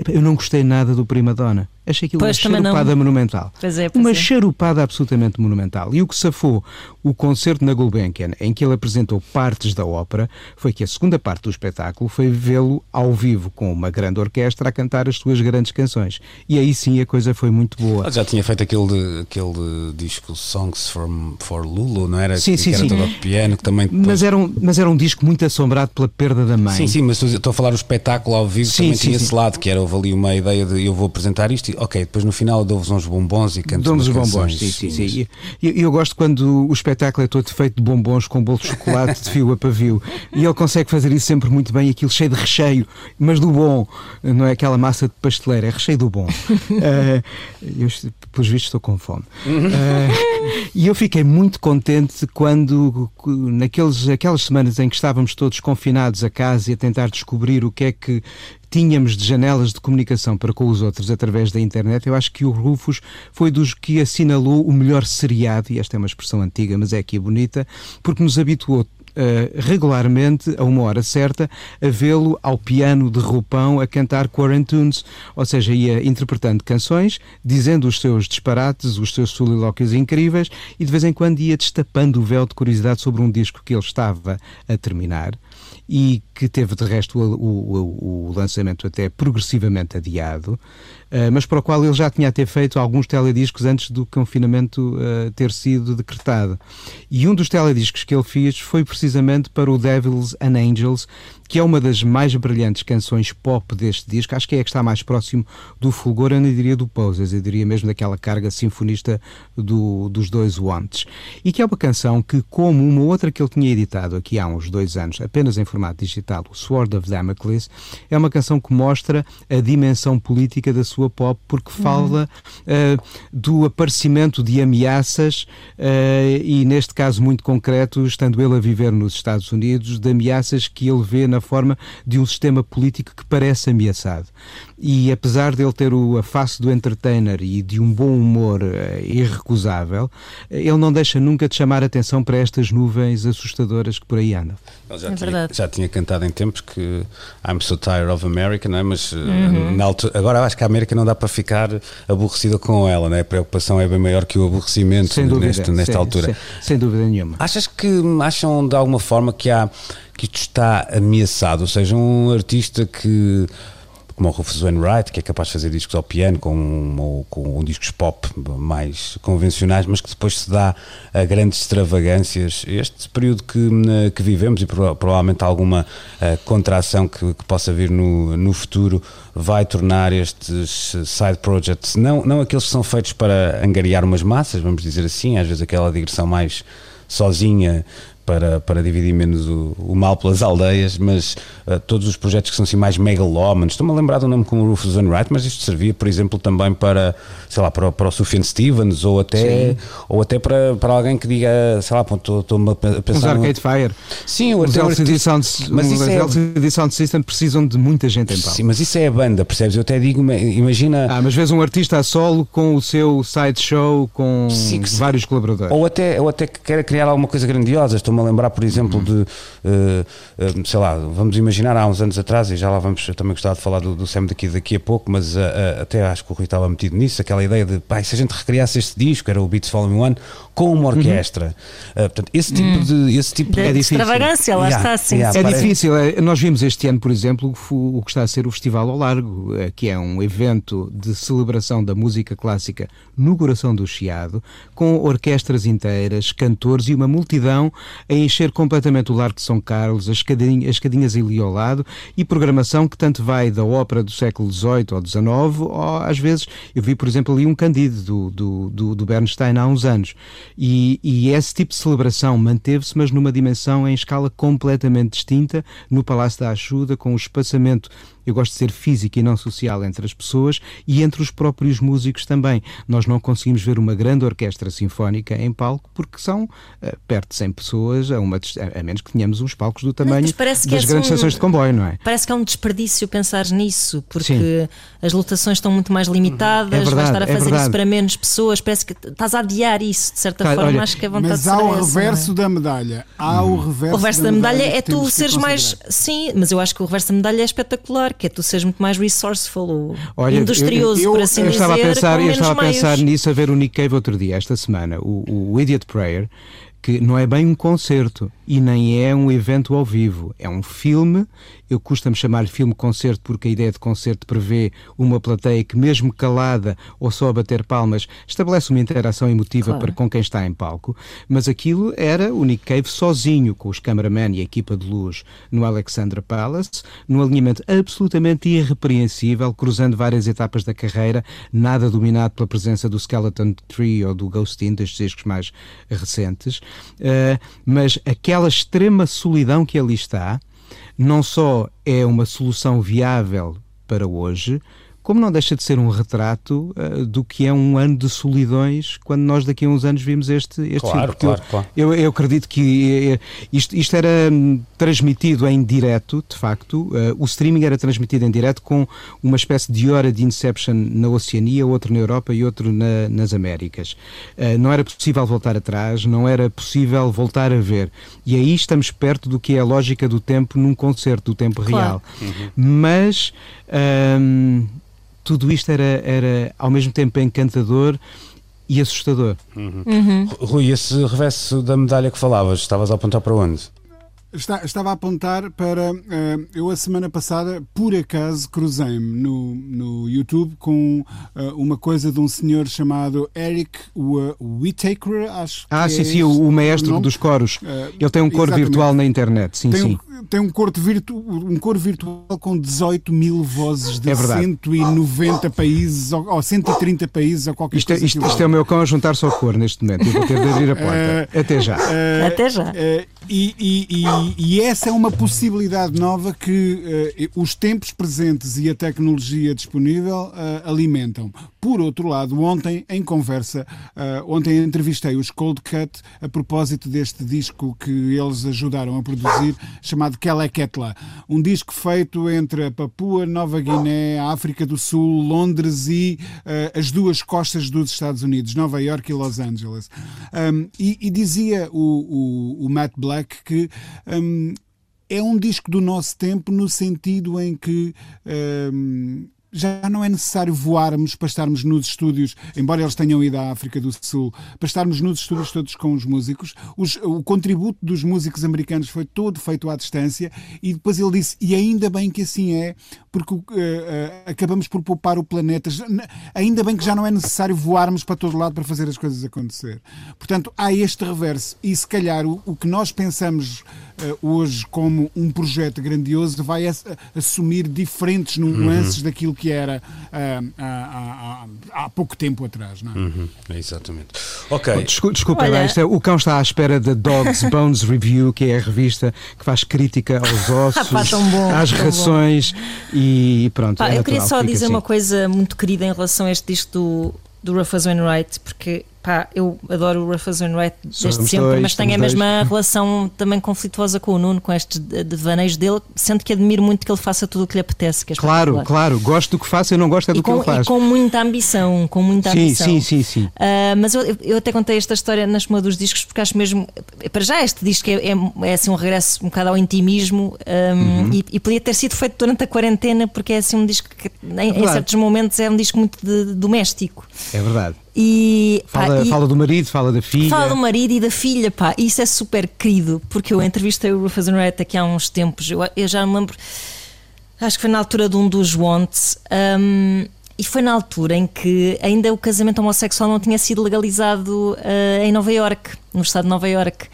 eu não gostei nada do Prima Donna. Achei aquilo Pois, uma também não. charupada monumental. Pois é, pois uma é. charupada absolutamente monumental. E o que safou o concerto na Gulbenkian, em que ele apresentou partes da ópera, foi que a segunda parte do espetáculo foi vê-lo ao vivo com uma grande orquestra a cantar as suas grandes canções. E aí sim a coisa foi muito boa. Ele já tinha feito aquele, aquele disco Songs from, for Lulu, não era? Sim, que, sim, que era sim. todo piano, que também depois- Mas era, um, mas era um disco muito assombrado pela perda da mãe. Sim, sim, mas estou a falar o espetáculo ao vivo Sim, também sim, tinha sim. esse lado, que era houve ali uma ideia de eu vou apresentar isto e ok, depois no final dou-vos uns bombons e canto Damos os umas bombons, sim, sim, sim. E eu, eu gosto quando o espetáculo é todo feito de bombons com bolo de chocolate de fio a pavio. E ele consegue fazer isso sempre muito bem, aquilo cheio de recheio, mas do bom. Não é aquela massa de pasteleira, é recheio do bom. Eh, eu, pelos vistos, estou com fome. Eh, e eu fiquei muito contente quando, naqueles, aquelas semanas em que estávamos todos confinados a casa e a tentar descobrir o que é que tínhamos de janelas de comunicação para com os outros através da internet, eu acho que o Rufus foi dos que assinalou o melhor seriado, e esta é uma expressão antiga, mas é aqui bonita, porque nos habituou eh, regularmente, a uma hora certa, a vê-lo ao piano de roupão a cantar quarantunes, ou seja, ia interpretando canções, dizendo os seus disparates, os seus solilóquios incríveis e de vez em quando ia destapando o véu de curiosidade sobre um disco que ele estava a terminar. E que teve de resto o, o- o- lançamento até progressivamente adiado, eh, mas para o qual ele já tinha até feito alguns telediscos antes do confinamento eh, ter sido decretado. E um dos telediscos que ele fez foi precisamente para o Devils and Angels, que é uma das mais brilhantes canções pop deste disco. Acho que é a que está mais próximo do fulgor, eu não diria do Poses, eu diria mesmo daquela carga sinfonista do- dos dois Wantes. E que é uma canção que, como uma outra que ele tinha editado aqui há uns dois anos, apenas em formato digital, Sword of Damocles, é uma canção que mostra a dimensão política da sua pop, porque fala eh, do aparecimento de ameaças, eh, e neste caso muito concreto, estando ele a viver nos Estados Unidos, de ameaças que ele vê na forma de um sistema político que parece ameaçado. E apesar de ele ter o, a face do entertainer e de um bom humor eh, irrecusável, eh, ele não deixa nunca de chamar a atenção para estas nuvens assustadoras que por aí andam. Ele já, É tinha, verdade. já tinha cantado em tempos que I'm so tired of America, não é? mas uh, Uhum. na altura, agora acho que a América não dá para ficar aborrecida com ela, não é? a preocupação é bem maior que o aborrecimento Sem dúvida. neste- nesta sem, altura. Sem, sem dúvida nenhuma. Achas que acham de alguma forma que há que isto está ameaçado? Ou seja, um artista que como o Rufus Wainwright, que é capaz de fazer discos ao piano com, ou com discos pop mais convencionais, mas que depois se dá a grandes extravagâncias. Este período que, eh, que vivemos e prova- provavelmente alguma eh, contração que, que possa vir no, no futuro vai tornar estes side projects, não, não aqueles que são feitos para angariar umas massas, vamos dizer assim, às vezes aquela digressão mais sozinha para, para dividir menos o, o mal pelas aldeias, mas uh, todos os projetos que são assim mais megalómanos, estou-me a lembrar do nome como Rufus Wainwright, mas isto servia, por exemplo, também para, sei lá, para, o- para o Sufjan Stevens ou até, ou até para, para alguém que diga, sei lá, estou- estou-me a pensar... no- Arcade Fire. Sim, Os um LCD artista- Sound, mas os isso é- LCD Sound System precisam de muita gente em palco. Sim, mas isso é a banda, percebes? Eu até digo, imagina... Ah, mas vês um artista a solo com o seu sideshow com Sim, vários colaboradores. Ou até, ou até que queira criar alguma coisa grandiosa. Estou-me a lembrar, por exemplo, de, eh, eh, sei lá, vamos imaginar há uns anos atrás, e já lá vamos, eu também gostava de falar do, do Sam daqui, daqui a pouco, mas eh, até acho que o Rui estava metido nisso, aquela ideia de, pá, se a gente recriasse este disco, era o Beats Volume 1, com uma orquestra. Eh, portanto, esse tipo de... Esse tipo Da de... É difícil. extravagância, lá Yeah, está, sim. yeah, É parece- difícil. é, Nós vimos este ano, por exemplo, o que está a ser o Festival ao Largo, que é um evento de celebração da música clássica no coração do Chiado, com orquestras inteiras, cantores e uma multidão a encher completamente o Largo de São Carlos, as escadinhas, as escadinhas ali ao lado, e programação que tanto vai da ópera do século XVIII ou XIX, ou às vezes, eu vi, por exemplo, ali um Candido do, do, do, do Bernstein há uns anos. E, e esse tipo de celebração manteve-se, mas numa dimensão em escala completamente distinta, no Palácio da Ajuda, com o espaçamento, eu gosto de ser físico e não social entre as pessoas e entre os próprios músicos também. Nós não conseguimos ver uma grande orquestra sinfónica em palco porque são eh, perto de 100 pessoas, a, uma, a menos que tenhamos uns palcos do tamanho mas parece que das é grandes um- estações de comboio, não é? Parece que é um desperdício pensar nisso, porque Sim. as lotações estão muito mais limitadas, É vais verdade, estar a é fazer verdade. isso para menos pessoas, parece que estás a adiar isso, de certa Tá, forma, olha, acho que a vontade Mas há o é? reverso da medalha. Há o reverso, O reverso da medalha é que temos tu seres mais. Sim, mas eu acho que o reverso da medalha é espetacular, que é tu seres muito mais resourceful, ou Olha, industrioso, eu- por assim eu dizer, estava a pensar, eu estava a meios. pensar nisso a ver o Nick Cave outro dia, esta semana, o, o Idiot Prayer, que não é bem um concerto e nem é um evento ao vivo, é um filme. Eu custa-me chamar filme-concerto porque a ideia de concerto prevê uma plateia que, mesmo calada ou só a bater palmas, estabelece uma interação emotiva Claro. para com quem está em palco. Mas aquilo era o Nick Cave sozinho, com os cameramen e a equipa de luz no Alexandra Palace, num alinhamento absolutamente irrepreensível, cruzando várias etapas da carreira, nada dominado pela presença do Skeleton Tree ou do Ghostin, destes discos mais recentes. Uh, mas aquela extrema solidão que ali está, não só é uma solução viável para hoje, como não deixa de ser um retrato eh, do que é um ano de solidões quando nós daqui a uns anos vimos este, este Claro, filme. Claro, eu, claro. Eu, eu acredito que eh, isto, isto era hum, transmitido em direto, de facto. Eh, o streaming era transmitido em direto com uma espécie de hora de Inception na Oceania, outro na Europa e outro na- nas Américas. Eh, não era possível voltar atrás, não era possível voltar a ver. E aí estamos perto do que é a lógica do tempo num concerto, do tempo Claro. real. Mas. hum, tudo isto era, era ao mesmo tempo encantador e assustador. Rui, esse reverso da medalha que falavas, estavas a apontar para onde? Está- estava a apontar para. eh, eu, a semana passada, por acaso, cruzei-me no, no YouTube com eh, uma coisa de um senhor chamado Eric Whittaker, acho Ah, que sim, é sim, este o, o maestro dos coros. Eh, Ele tem um coro exatamente. virtual na internet, sim, tem, sim. Um, tem um, coro virtu, um coro virtual com 18 mil vozes de É verdade. 190 países ou, ou 130 países ou qualquer Isto, é- coisa isto, isto é o meu cão a juntar-se ao coro neste momento. Eu vou ter de abrir a porta. Até já. Até já. eh, e, e- e- essa é uma possibilidade nova que eh, os tempos presentes e a tecnologia disponível eh, alimentam. Por outro lado, ontem, em conversa, eh, ontem entrevistei os Cold Cut a propósito deste disco que eles ajudaram a produzir, chamado Keleketla. Um disco feito entre a Papua Nova Guiné, a África do Sul, Londres e eh, as duas costas dos Estados Unidos, Nova York e Los Angeles. Um, e, e dizia o, o- o Matt Black que um, é um disco do nosso tempo no sentido em que um, já não é necessário voarmos para estarmos nos estúdios, embora eles tenham ido à África do Sul, para estarmos nos estúdios todos com os músicos. Os- o contributo dos músicos americanos foi todo feito à distância e depois ele disse, e ainda bem que assim é, porque uh, uh, acabamos por poupar o planeta. Ainda bem que já não é necessário voarmos para todo lado para fazer as coisas acontecer. Portanto, há este reverso e se calhar o, o que nós pensamos uh, hoje como um projeto grandioso vai ass- assumir diferentes nuances daquilo que era uh, há, há- há- pouco tempo atrás. Não é? Uhum, exatamente. Ok. Desculpa, desculpa Olha- é- o cão está à espera da Dogs Bones Review, que é a revista que faz crítica aos ossos, Pá, bom, às bom. rações e pronto. Pá, é eu queria natural só que fique dizer assim. uma coisa muito querida em relação a este disco do, do Rufus Wainwright, porque pá, eu adoro o Rufus Wainwright desde sempre, dois, mas tenho a mesma relação também conflituosa com o Nuno, com estes de- devaneios dele, sendo que admiro muito que ele faça tudo o que lhe apetece. Que é Claro, claro, gosto do que faço, eu não gosto é do E que ele faz. e com muita ambição, com muita Sim, ambição. sim, sim, sim. Ah, mas eu, eu até contei esta história na espuma dos discos porque acho mesmo, para já este disco é, é, é assim um regresso um bocado ao intimismo um, Uhum. e, e podia ter sido feito durante a quarentena porque é assim um disco que em, em verdade. certos momentos é um disco muito de doméstico. É verdade. E, pá, Fala, e- fala do marido, fala da filha. Fala do marido e da filha, pá, e isso é super querido, porque eu entrevistei o Rufus Wainwright aqui há uns tempos, eu, eu já me lembro, acho que foi na altura de um dos Wants, hum, e foi na altura em que ainda o casamento homossexual não tinha sido legalizado ah, em Nova York, no estado de Nova York.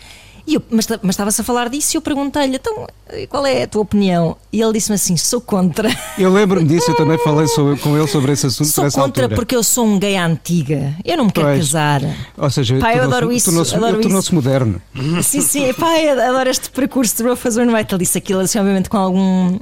Eu, mas mas estava-se a falar disso e eu perguntei-lhe, então, qual é a tua opinião? E ele disse-me assim: sou contra. Eu lembro-me disso, eu também falei sobre- com ele sobre esse assunto Sou contra altura. porque eu sou um gay à antiga. Eu não me quero Pois. casar. Ou seja, Pá, eu adoro isso, tornou-se- moderno. Sim, sim, pá, eu adoro este percurso de Rufus Wainwright. Ele disse aquilo, assim, obviamente, com algum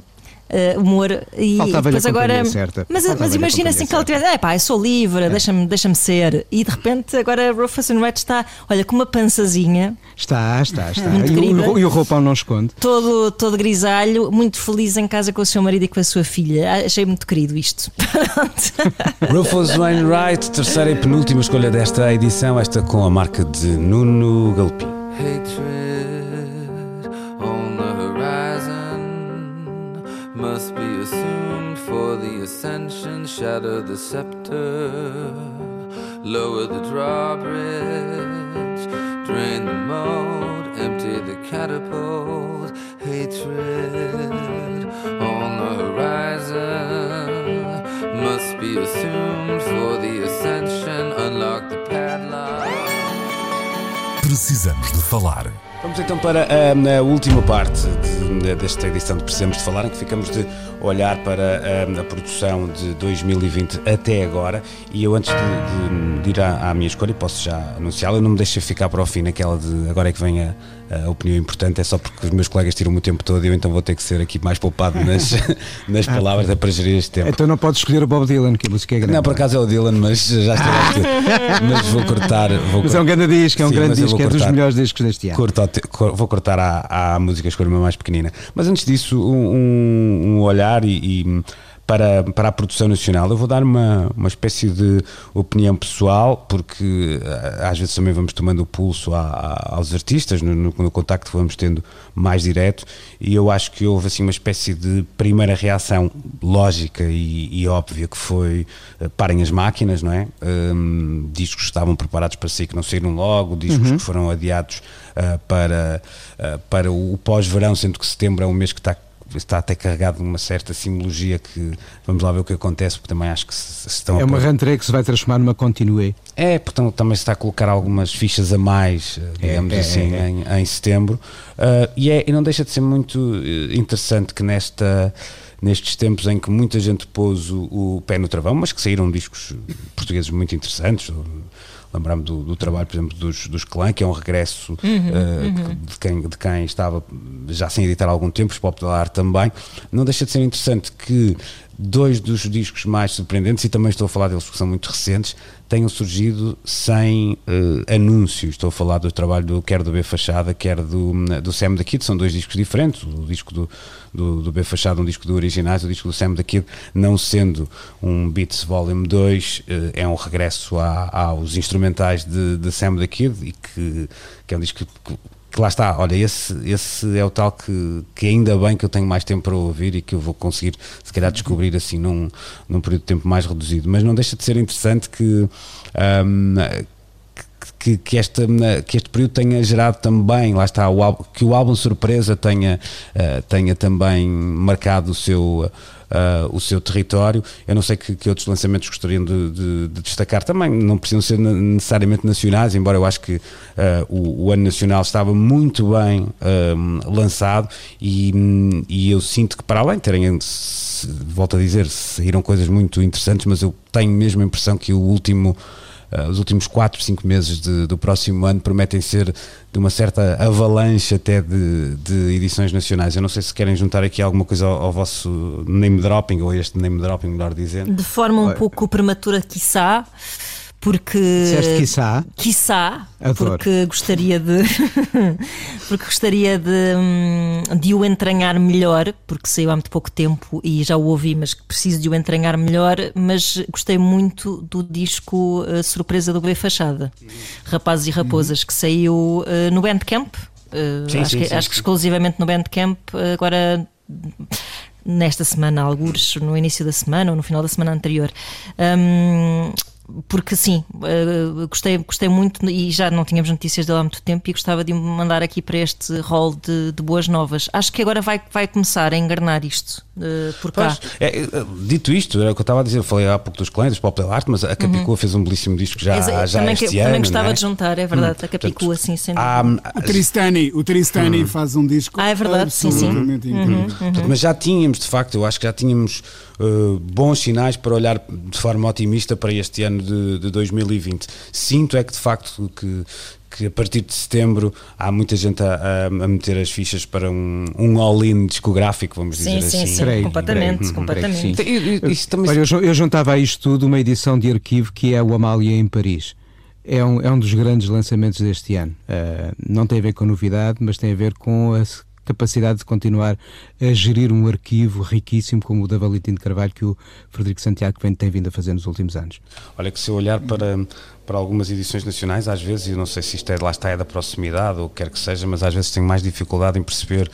eh, humor. E depois agora. certa. Mas, mas imagina assim que ele tivesse, é pá, eu sou livre, deixa-me deixa ser. E de repente, agora Rufus Wainwright está, olha, com uma pançazinha, Está, está, está. Muito E querida. o, e o roupão não esconde. todo, todo grisalho, muito feliz em casa com o seu marido e com a sua filha. Achei muito querido isto. Rufus Wainwright, terceira e penúltima escolha desta edição, esta com a marca de Nuno Galpim. Hatred must be assumed for the ascension. Shatter the scepter, lower the drawbridge, drain the mold, empty the catapult. Hatred on the horizon must be assumed for the ascension. Unlock the padlock. Precisamos de falar. Vamos então para a, a última parte de- de- desta edição de Precisamos de Falar, em que ficamos de olhar para a, a produção de 2020 até agora. E eu, antes de, de- de ir à, à minha escolha, posso já anunciá-la, eu não me deixo ficar para o fim naquela de agora é que vem a, a opinião importante, é só porque os meus colegas tiram o tempo todo e eu então vou ter que ser aqui mais poupado nas, nas palavras, é para gerir este tempo. Então não podes escolher o Bob Dylan, que a música é grande. Não, por acaso é o Dylan, mas já estou escolher. Mas vou cortar. Vou Mas é um grande disco, é um Sim, grande disco, é dos melhores discos deste ano. Cor- vou cortar à, à música escolha uma mais pequenina. Mas antes disso, um, um- um olhar e, e para, para a produção nacional. Eu vou dar uma, uma espécie de opinião pessoal, porque ah, às vezes também vamos tomando o pulso a- a- aos artistas, no, no, no contacto que vamos tendo mais direto, e eu acho que houve assim uma espécie de primeira reação lógica e, e óbvia que foi ah, parem as máquinas, não é? Hum, discos que estavam preparados para sair que não saíram logo, discos que foram adiados ah, para, ah, para o pós-verão, sendo que setembro é um mês que está está até carregado de uma certa simbologia que vamos lá ver o que acontece, porque também acho que se, se estão É uma rentrée que se vai transformar numa continue. é, portanto também se está a colocar algumas fichas a mais, eh, digamos É, é, assim, é, Em, em setembro. Ah, e, é, e não deixa de ser muito eh, interessante que nesta, nestes tempos em que muita gente pôs o, o pé no travão, mas que saíram discos portugueses muito interessantes. Lembrar-me do, do trabalho, por exemplo, dos, dos Clã, que é um regresso ah, que- de, quem, de quem estava já sem editar há algum tempo, os Popular também. Não deixa de ser interessante que dois dos discos mais surpreendentes, e também estou a falar deles porque são muito recentes, tenham surgido sem eh, anúncios. Estou a falar do trabalho do, quer do B Fachada, quer do, do Sam da Kid, são dois discos diferentes. O disco do, do, do B Fachada, um disco do Originais, o disco do Sam da Kid, não sendo um Beats Volume 2, eh, é um regresso à- aos instrumentais de, de Sam da Kid e que, que é um disco que, que lá está, olha, esse, esse é o tal que, que ainda bem que eu tenho mais tempo para ouvir e que eu vou conseguir, se calhar, descobrir assim num, num período de tempo mais reduzido. Mas não deixa de ser interessante que. ahm, que, que, esta, que este período tenha gerado também, lá está, o álbum, que o álbum surpresa tenha, eh, tenha também marcado o seu, eh, o seu território. Eu não sei que, que outros lançamentos gostariam de, de- de destacar também, não precisam ser necessariamente nacionais, embora eu acho que eh, o, o ano nacional estava muito bem eh, lançado e, e eu sinto que para além de terem volto a dizer, saíram coisas muito interessantes, mas eu tenho mesmo a impressão que o último Uh, os últimos 4, 5 meses de- do próximo ano prometem ser de uma certa avalanche até de, de edições nacionais. Eu não sei se querem juntar aqui alguma coisa ao, ao vosso name dropping, ou a este name dropping, melhor dizendo. De forma um pouco prematura, quiçá, porque. Disseste quiçá? Quiçá, Adoro. porque gostaria de. porque gostaria de, hum, de o entranhar melhor, porque saiu há muito pouco tempo e já o ouvi, mas preciso de o entranhar melhor. Mas gostei muito do disco eh, Surpresa do B Fachada, Rapazes e Raposas, que saiu eh, no Bandcamp. Eh, Sim, acho, sim, que, sim, acho que exclusivamente no Bandcamp. Agora nesta semana, alguns no início da semana ou no final da semana anterior. Hum, porque sim, eh, gostei, gostei muito e já não tínhamos notícias dele há muito tempo e gostava de me mandar aqui para este rol de, de boas novas. Acho que agora vai, vai começar a engarnar isto eh, por cá. Pois, é, é, dito isto, era o que eu estava a dizer, eu falei há pouco dos clientes, dos Popular Art, mas a Capicua fez um belíssimo disco já, Exa- já também, este que- ano. também gostava é? de juntar, é verdade, Hum, a Capicua, portanto, sim, sem dúvida. O Tristani, o Tristani faz um disco Ah, é verdade, sim, sim. absolutamente incrível. Portanto, Mas já tínhamos, de facto, eu acho que já tínhamos uh, bons sinais para olhar de forma otimista para este ano de, de 2020. Sinto é que, de facto, que, que a partir de setembro há muita gente a, a- a meter as fichas para um, um all-in discográfico, vamos Sim, dizer sim, assim. sim, Creio, completamente, creio, completamente. creio sim. E- e- Isso também Olha, eu, eu juntava a isto tudo uma edição de arquivo que é o Amália em Paris. É um, é um dos grandes lançamentos deste ano. Uh, não tem a ver com novidade, mas tem a ver com a capacidade de continuar a gerir um arquivo riquíssimo como o da Valentim de Carvalho que o Frederico Santiago vem, tem vindo a fazer nos últimos anos. Olha que se eu olhar para, para algumas edições nacionais, às vezes, e não sei se isto é, lá está, é da proximidade ou quer que seja, mas às vezes tenho mais dificuldade em perceber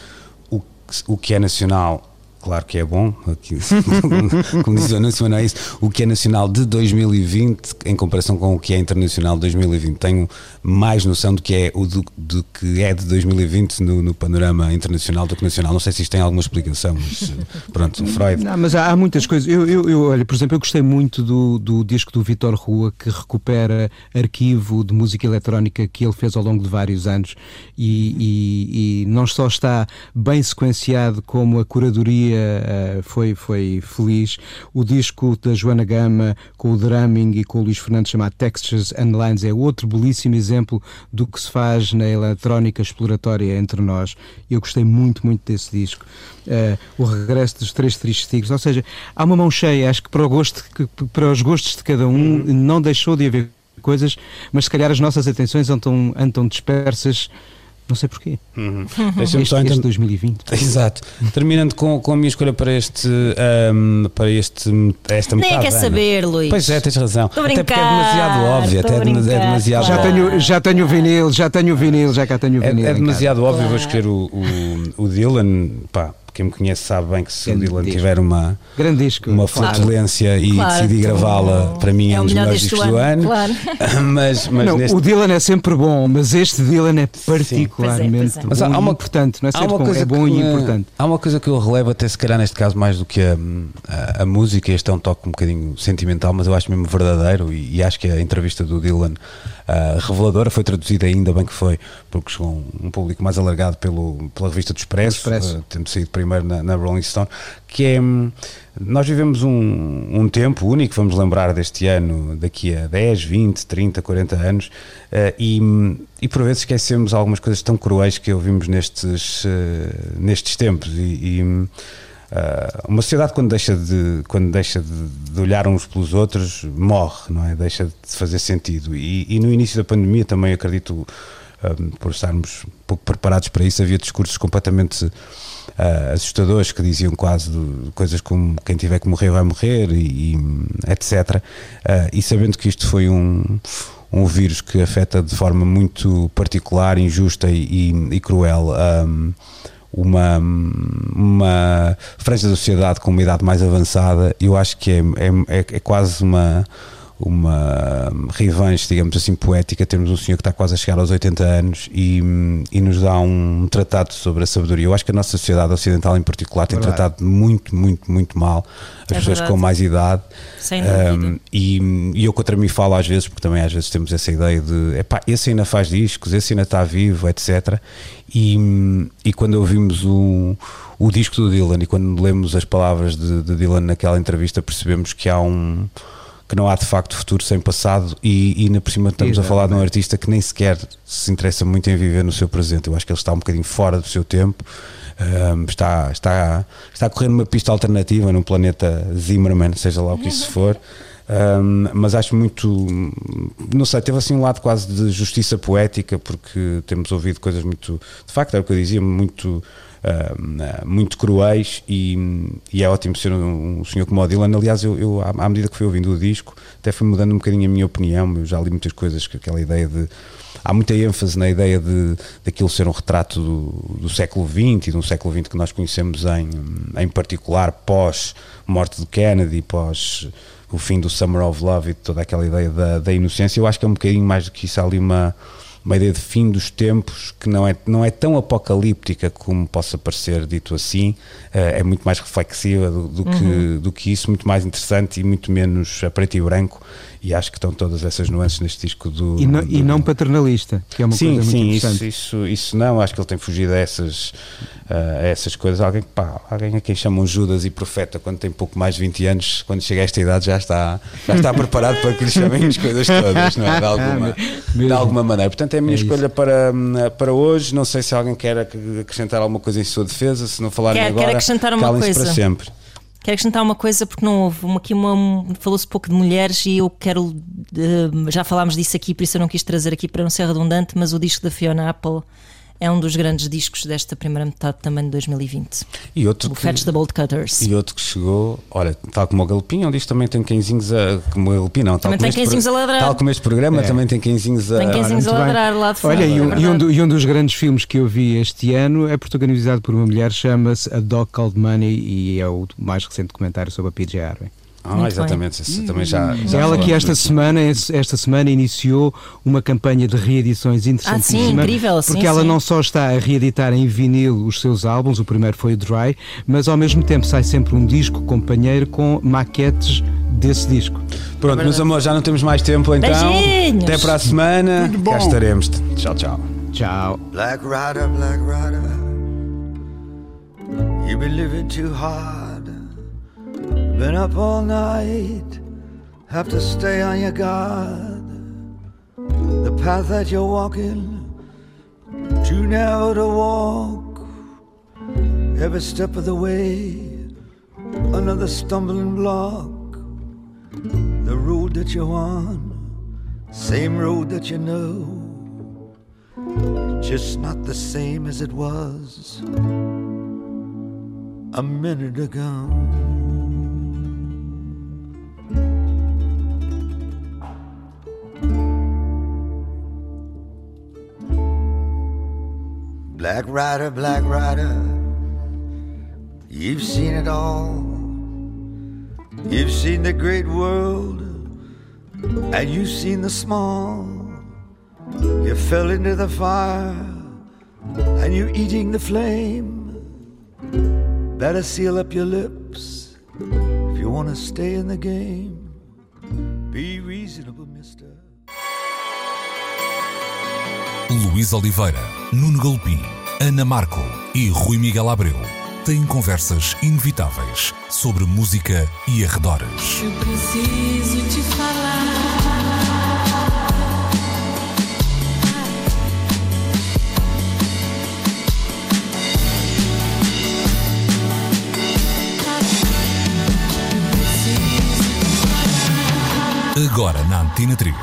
o, o que é nacional. Claro que é bom, aqui, como diz o anúncio, não é isso. O que é nacional de 2020 em comparação com o que é internacional de 2020. Tenho mais noção do que é o do, do que é de 2020 no, no panorama internacional do que nacional. Não sei se isto tem alguma explicação, mas eh, pronto, Freud. Não, mas há, há muitas coisas. Eu, eu, eu, olha, por exemplo, eu gostei muito do, do disco do Vitor Rua, que recupera arquivo de música eletrónica que ele fez ao longo de vários anos e, e- e não só está bem sequenciado, como a curadoria eh, foi, foi feliz. O disco da Joana Gama, com o drumming e com o Luís Fernandes, chamado Textures and Lines, é outro belíssimo exemplo do que se faz na eletrónica exploratória entre nós. Eu gostei muito, muito desse disco. Eh, o regresso dos três tristes tigres, ou seja, há uma mão cheia, acho que para, o gosto, que- para os gostos de cada um não deixou de haver coisas, mas se calhar as nossas atenções andam, andam dispersas, não sei porquê. Deixa-me Este, só este então- 2020. Exato. Terminando com, com a minha escolha para este, ahm, para este, esta Nem metade. quer Ana. saber, Luís. Pois é, tens razão. Estou a Até porque é brincar, demasiado óbvio, até a é brincar, demasiado Já claro. tenho, já tenho o vinil, já tenho o vinil, já cá tenho o É, vinil. é casa. demasiado óbvio, vou escolher o, o, o Dylan. Pá, quem me conhece sabe bem que se o Grande Dylan disco. tiver uma, Grande disco. uma Claro. flatulência e Claro, decidi então, gravá-la, para mim é, é um o dos melhor melhores deste discos do ano. ano, mas mas Não, neste, o Dylan é sempre bom, mas este Dylan é particularmente Pois é, pois é. Mas bom há- há e uma- importante, não é Há ser uma bom, coisa é bom que e me- importante. Há uma coisa que eu relevo até se calhar neste caso mais do que a, a, a música, este é um toque um bocadinho sentimental, mas eu acho mesmo verdadeiro e, e acho que a entrevista do Dylan ah, reveladora foi traduzida ainda bem que foi, porque chegou um, um público mais alargado pelo, pela revista do Expresso, Expresso. ah, tendo saído primeiro na, na Rolling Stone, que é hum, nós vivemos um, um tempo único, vamos lembrar deste ano, daqui a 10, 20, 30, 40 anos, eh, e, e por vezes esquecemos algumas coisas tão cruéis que ouvimos nestes, nestes tempos. E, e, ah, uma sociedade quando deixa, de, quando deixa de, de olhar uns pelos outros morre, não é? Deixa de fazer sentido. E, e no início da pandemia também acredito, ah, por estarmos um pouco preparados para isso, havia discursos completamente ah, assustadores que diziam quase de- coisas como quem tiver que morrer vai morrer e, e, etc. Ah, e sabendo que isto foi um, um vírus que afeta de forma muito particular, injusta e, e- cruel ahm, uma, uma franja da sociedade com uma idade mais avançada, eu acho que é, é, é- quase uma uma revanche, digamos assim, poética, termos um senhor que está quase a chegar aos 80 anos e, e nos dá um tratado sobre a sabedoria. Eu acho que a nossa sociedade ocidental em particular tem Verdade. tratado muito, muito, muito mal as É pessoas verdade. com mais idade. Sem Um, dúvida. e, e eu contra mim falo às vezes, porque também às vezes temos essa ideia de epá, esse ainda faz discos, esse ainda está vivo, etc. E, e quando ouvimos o, o disco do Dylan e quando lemos as palavras de, de Dylan naquela entrevista, percebemos que há um que não há de facto futuro sem passado e, e ainda por cima estamos a falar de um artista que nem sequer se interessa muito em viver no seu presente. Eu acho que ele está um bocadinho fora do seu tempo. Um, está, está, está a correr numa pista alternativa num planeta Zimmerman, seja lá o que isso for. Um, mas acho muito, não sei, teve assim um lado quase de justiça poética, porque temos ouvido coisas muito, de facto, era o que eu dizia, muito, um, muito cruéis. E, e é ótimo ser um, um senhor como o Dylan. Aliás, eu, eu, à, à medida que fui ouvindo o disco, até fui mudando um bocadinho a minha opinião. Eu já li muitas coisas, que aquela ideia de há muita ênfase na ideia de daquilo ser um retrato do, do século XX e de um século XX que nós conhecemos em, em particular pós morte de Kennedy, pós o fim do Summer of Love e toda aquela ideia da, da inocência. Eu acho que é um bocadinho mais do que isso, há ali uma, uma ideia de fim dos tempos que não é, não é tão apocalíptica como possa parecer dito assim, eh, é muito mais reflexiva do, do que, do que isso, muito mais interessante e muito menos a preto e branco. E acho que estão todas essas nuances neste disco do. E não, do- e não paternalista, que é uma sim, coisa sim, muito isso, interessante. isso, isso não, acho que ele tem fugido a essas, ah, a essas coisas. Alguém, pá, alguém a quem chamam Judas e profeta quando tem pouco mais de 20 anos, quando chega a esta idade já está, já está preparado para que lhe chamem as coisas todas, não é? De alguma, de Mesmo. alguma maneira. Portanto, é a minha É isso. escolha para, para hoje. Não sei se alguém quer ac- acrescentar alguma coisa em sua defesa, se não falarem Quero- quero agora, acrescentar uma coisa. para sempre. Quero acrescentar uma coisa porque não houve. Aqui uma, um- falou-se pouco de mulheres e eu quero eh, já falámos disso aqui, por isso eu não quis trazer aqui para não ser redundante, mas o disco da Fiona Apple é um dos grandes discos desta primeira metade também de 2020. E outro O que- Fetch the Bolt Cutters. E outro que chegou, olha, tal como o Galpim, onde isto também tem cãezinhos a. Como o Galpim, não, tal Também como tem pro- a ladrar. Tal como este programa É. também tem cãezinhos a. Tem cãezinhos a muito bem. ladrar lá de fora. Olha, e é um, verdade. e um do- e um dos grandes filmes que eu vi este ano é protagonizado por uma mulher, chama-se A Dog Called Money e é o mais recente documentário sobre a PJ Harvey. Ah, Muito exatamente, esse também já. já Ela que esta semana, esta semana iniciou uma campanha de reedições interessantíssima. Ah, sim, incrível, sim, Porque ela sim. não só está a reeditar em vinil os seus álbuns, o primeiro foi o Dry, mas ao mesmo tempo sai sempre um disco companheiro com maquetes desse disco. Pronto, meus amores, já não temos mais tempo então. Beijinhos. Até para a semana. Cá estaremos. Tchau, tchau. Tchau. Black Rider, Black Rider, you've been living too hard. Been up all night, have to stay on your guard. The path that you're walking, too narrow to walk. Every step of the way, another stumbling block. The road that you're on, same road that you know just not the same as it was a minute ago. Black Rider, Black Rider, you've seen it all. You've seen the great world, and you've seen the small. You fell into the fire and you're eating the flame. Better seal up your lips if you want to stay in the game. Be reasonable, mister. Luís Oliveira, Nuno Galpim, Ana Marco e Rui Miguel Abreu têm conversas inevitáveis sobre música e arredores. Eu preciso te falar. Agora na Antena 3.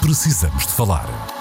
Precisamos de falar.